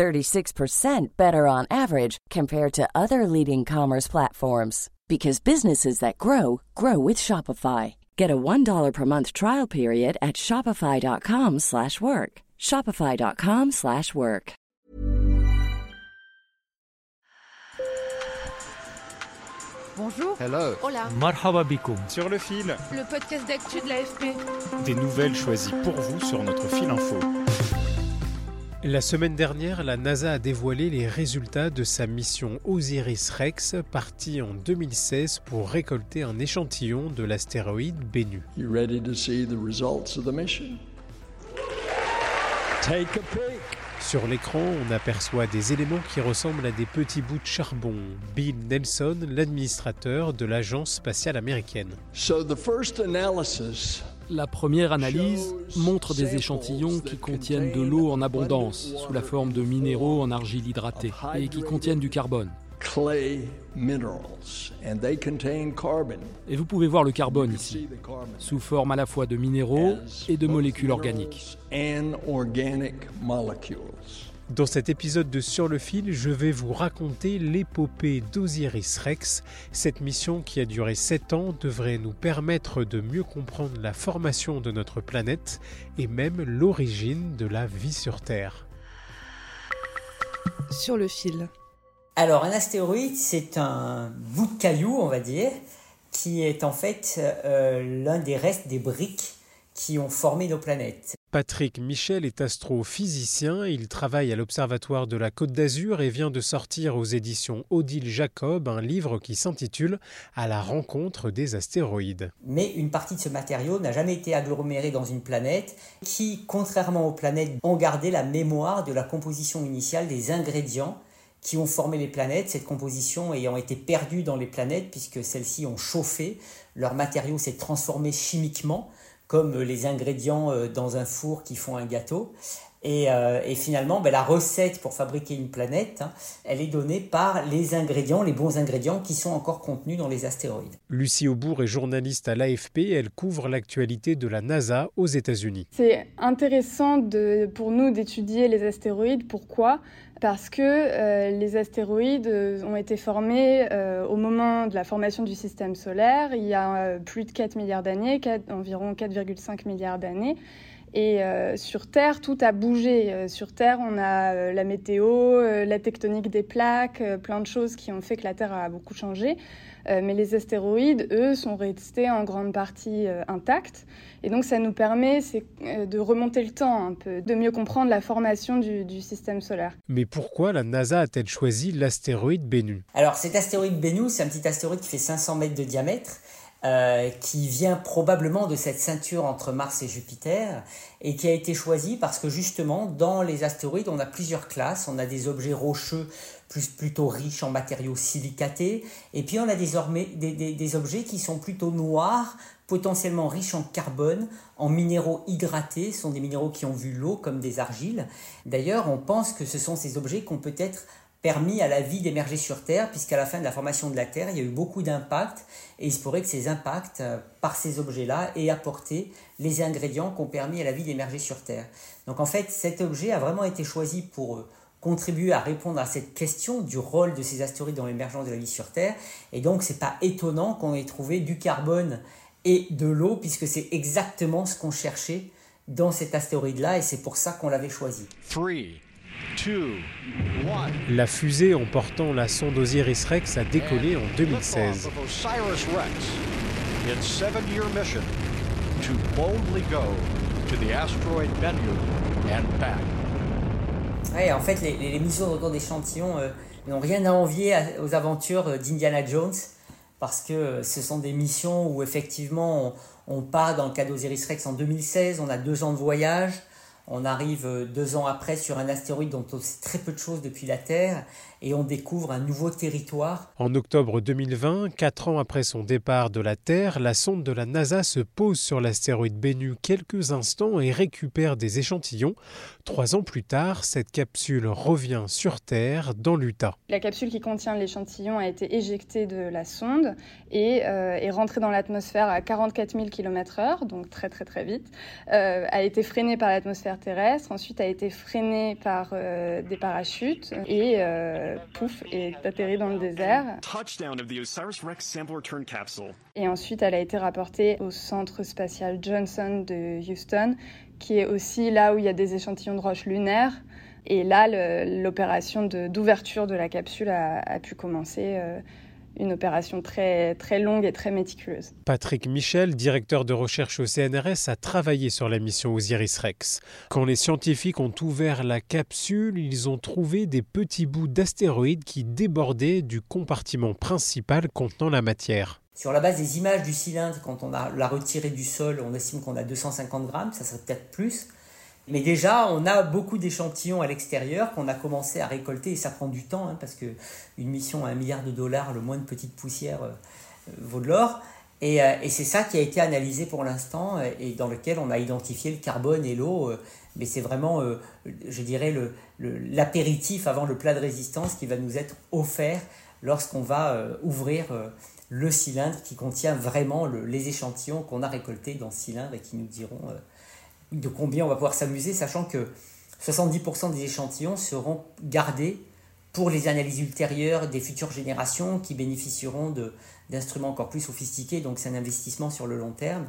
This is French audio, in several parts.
36% better on average compared to other leading commerce platforms because businesses that grow grow with Shopify. Get a $1 per month trial period at shopify.com/work. shopify.com/work. Bonjour. Hello. Hola. Marhaba Sur le fil, Le podcast d'actu de l'AFP. des nouvelles choisies pour vous sur notre fil info. La semaine dernière, la NASA a dévoilé les résultats de sa mission Osiris-Rex, partie en 2016 pour récolter un échantillon de l'astéroïde Bennu. You ready to see the results of the mission? Take a peek. Sur l'écran, on aperçoit des éléments qui ressemblent à des petits bouts de charbon. Bill Nelson, l'administrateur de l'agence spatiale américaine. So the first analysis La première analyse montre des échantillons qui contiennent de l'eau en abondance, sous la forme de minéraux en argile hydratée, et qui contiennent du carbone. clay minerals, and they contain carbon. Et vous pouvez voir le carbone ici, sous forme à la fois de minéraux et de molécules organiques. Dans cet épisode de Sur le fil, je vais vous raconter l'épopée d'Osiris Rex. Cette mission qui a duré 7 ans devrait nous permettre de mieux comprendre la formation de notre planète et même l'origine de la vie sur Terre. Sur le fil. Alors, un astéroïde, c'est un bout de caillou, on va dire, qui est en fait euh, l'un des restes des briques qui ont formé nos planètes. Patrick Michel est astrophysicien, il travaille à l'Observatoire de la Côte d'Azur et vient de sortir aux éditions Odile Jacob un livre qui s'intitule À la rencontre des astéroïdes. Mais une partie de ce matériau n'a jamais été agglomérée dans une planète qui, contrairement aux planètes, ont gardé la mémoire de la composition initiale des ingrédients qui ont formé les planètes, cette composition ayant été perdue dans les planètes puisque celles-ci ont chauffé, leur matériau s'est transformé chimiquement, comme les ingrédients euh, dans un four qui font un gâteau. Et, euh, et finalement, ben, la recette pour fabriquer une planète, hein, elle est donnée par les ingrédients, les bons ingrédients qui sont encore contenus dans les astéroïdes. Lucie Aubourg est journaliste à l'AFP, elle couvre l'actualité de la NASA aux États-Unis. C'est intéressant de, pour nous d'étudier les astéroïdes. Pourquoi? Parce que euh, les astéroïdes euh, ont été formés euh, au moment de la formation du système solaire, il y a euh, plus de 4 milliards d'années, environ 4,5 milliards d'années. Et euh, sur Terre, tout a bougé. Euh, sur Terre, on a euh, la météo, euh, la tectonique des plaques, plein de choses qui ont fait que la Terre a beaucoup changé. Euh, mais les astéroïdes, eux, sont restés en grande partie euh, intacts. Et donc, ça nous permet euh, de remonter le temps un peu, de mieux comprendre la formation du, du système solaire. Mais pourquoi la NASA a-t-elle choisi l'astéroïde Bennu? Alors cet astéroïde Bennu, c'est un petit astéroïde qui fait 500 mètres de diamètre, euh, qui vient probablement de cette ceinture entre Mars et Jupiter, et qui a été choisi parce que justement, dans les astéroïdes, on a plusieurs classes. On a des objets rocheux plus, plutôt riches en matériaux silicatés, et puis on a désormais des, des- des objets qui sont plutôt noirs, potentiellement riches en carbone, en minéraux hydratés, ce sont des minéraux qui ont vu l'eau comme des argiles. D'ailleurs, on pense que ce sont ces objets qui ont peut-être permis à la vie d'émerger sur Terre, puisqu'à la fin de la formation de la Terre, il y a eu beaucoup d'impacts, et il se pourrait que ces impacts, euh, par ces objets-là, aient apporté les ingrédients qui ont permis à la vie d'émerger sur Terre. Donc en fait, cet objet a vraiment été choisi pour euh, contribuer à répondre à cette question du rôle de ces astéroïdes dans l'émergence de la vie sur Terre, et donc c'est pas étonnant qu'on ait trouvé du carbone et de l'eau, puisque c'est exactement ce qu'on cherchait dans cet astéroïde-là, et c'est pour ça qu'on l'avait choisi. La fusée emportant la sonde Osiris Rex a décollé en 2016. Liftoff of Osiris Rex. Its seven-year mission to boldly go to the asteroid Bennu and back. Ouais, en fait, les, les, les missions de retour d'échantillons euh, n'ont rien à envier à- aux aventures euh, d'Indiana Jones, parce que euh, ce sont des missions où effectivement on, on part dans le cas d'Osiris Rex en 2016, on a deux ans de voyage, on arrive euh, deux ans après sur un astéroïde dont on sait très peu de choses depuis la Terre, et on découvre un nouveau territoire. En octobre 2020, quatre ans après son départ de la Terre, la sonde de la NASA se pose sur l'astéroïde Bennu quelques instants et récupère des échantillons. Trois ans plus tard, cette capsule revient sur Terre dans l'Utah. La capsule qui contient l'échantillon a été éjectée de la sonde et euh, est rentrée dans l'atmosphère à 44 000 km/h, donc très très très vite, euh, a été freinée par l'atmosphère terrestre, ensuite a été freinée par euh, des parachutes et pouf, est atterri dans le désert. Et ensuite, elle a été rapportée au centre spatial Johnson de Houston, qui est aussi là où il y a des échantillons de roches lunaires. Et là, l'opération d'ouverture de, la capsule a, pu commencer. Euh, une opération très, très longue et très méticuleuse. Patrick Michel, directeur de recherche au CNRS, a travaillé sur la mission Osiris-Rex. Quand les scientifiques ont ouvert la capsule, ils ont trouvé des petits bouts d'astéroïdes qui débordaient du compartiment principal contenant la matière. Sur la base des images du cylindre, quand on l'a retiré du sol, on estime qu'on a 250 grammes, ça serait peut-être plus. Mais déjà, on a beaucoup d'échantillons à l'extérieur qu'on a commencé à récolter et ça prend du temps hein, parce qu'une mission à un milliard de dollars, le moins de petites poussières euh, vaut de l'or. Euh, et, c'est ça qui a été analysé pour l'instant et dans lequel on a identifié le carbone et l'eau. Euh, mais c'est vraiment, je dirais, l'apéritif avant le plat de résistance qui va nous être offert lorsqu'on va ouvrir le cylindre qui contient vraiment les échantillons qu'on a récoltés dans ce cylindre et qui nous diront de combien on va pouvoir s'amuser, sachant que 70% des échantillons seront gardés pour les analyses ultérieures des futures générations qui bénéficieront d'instruments encore plus sophistiqués. Donc c'est un investissement sur le long terme.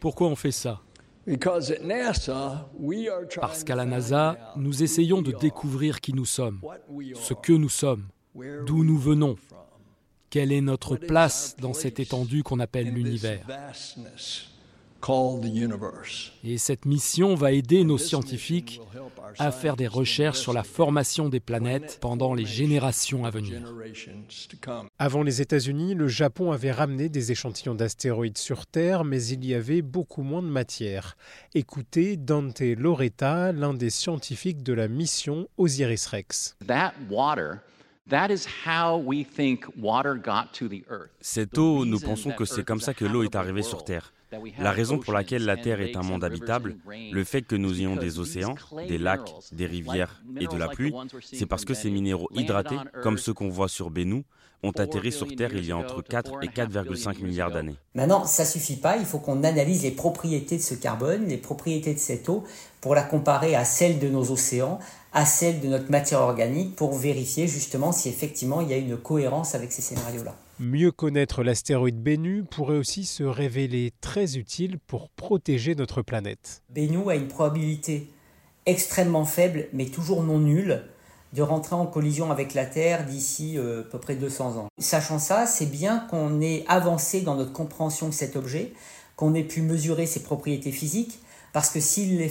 Pourquoi on fait ça? Parce qu'à la NASA, nous essayons de découvrir qui nous sommes, ce que nous sommes, d'où nous venons, quelle est notre place dans cette étendue qu'on appelle l'univers? Et cette mission va aider nos scientifiques à faire des recherches sur la formation des planètes pendant les générations à venir. Avant les États-Unis, le Japon avait ramené des échantillons d'astéroïdes sur Terre, mais il y avait beaucoup moins de matière. Écoutez Dante Loretta, l'un des scientifiques de la mission Osiris-Rex. Cette eau, nous pensons que c'est comme ça que l'eau est arrivée sur Terre. La raison pour laquelle la Terre est un monde habitable, le fait que nous ayons des océans, des lacs, des rivières et de la pluie, c'est parce que ces minéraux hydratés, comme ceux qu'on voit sur Bennu, ont atterri sur Terre il y a entre 4 et 4,5 milliards d'années. Maintenant, ça suffit pas, il faut qu'on analyse les propriétés de ce carbone, les propriétés de cette eau, pour la comparer à celles de nos océans, à celles de notre matière organique, pour vérifier justement si effectivement il y a une cohérence avec ces scénarios-là. Mieux connaître l'astéroïde Bennu pourrait aussi se révéler très utile pour protéger notre planète. Bennu a une probabilité extrêmement faible, mais toujours non nulle, de rentrer en collision avec la Terre d'ici euh, à peu près 200 ans. Sachant ça, c'est bien qu'on ait avancé dans notre compréhension de cet objet, qu'on ait pu mesurer ses propriétés physiques, parce que s'il.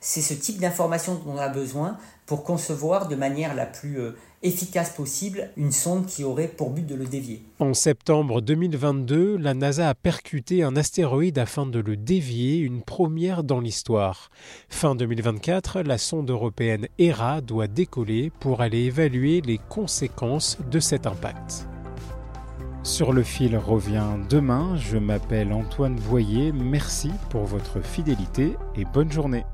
C'est ce type d'information dont on a besoin pour concevoir de manière la plus euh, efficace possible une sonde qui aurait pour but de le dévier. En septembre 2022, la NASA a percuté un astéroïde afin de le dévier, une première dans l'histoire. Fin 2024, la sonde européenne ERA doit décoller pour aller évaluer les conséquences de cet impact. Sur le fil revient demain, je m'appelle Antoine Voyer, merci pour votre fidélité et bonne journée.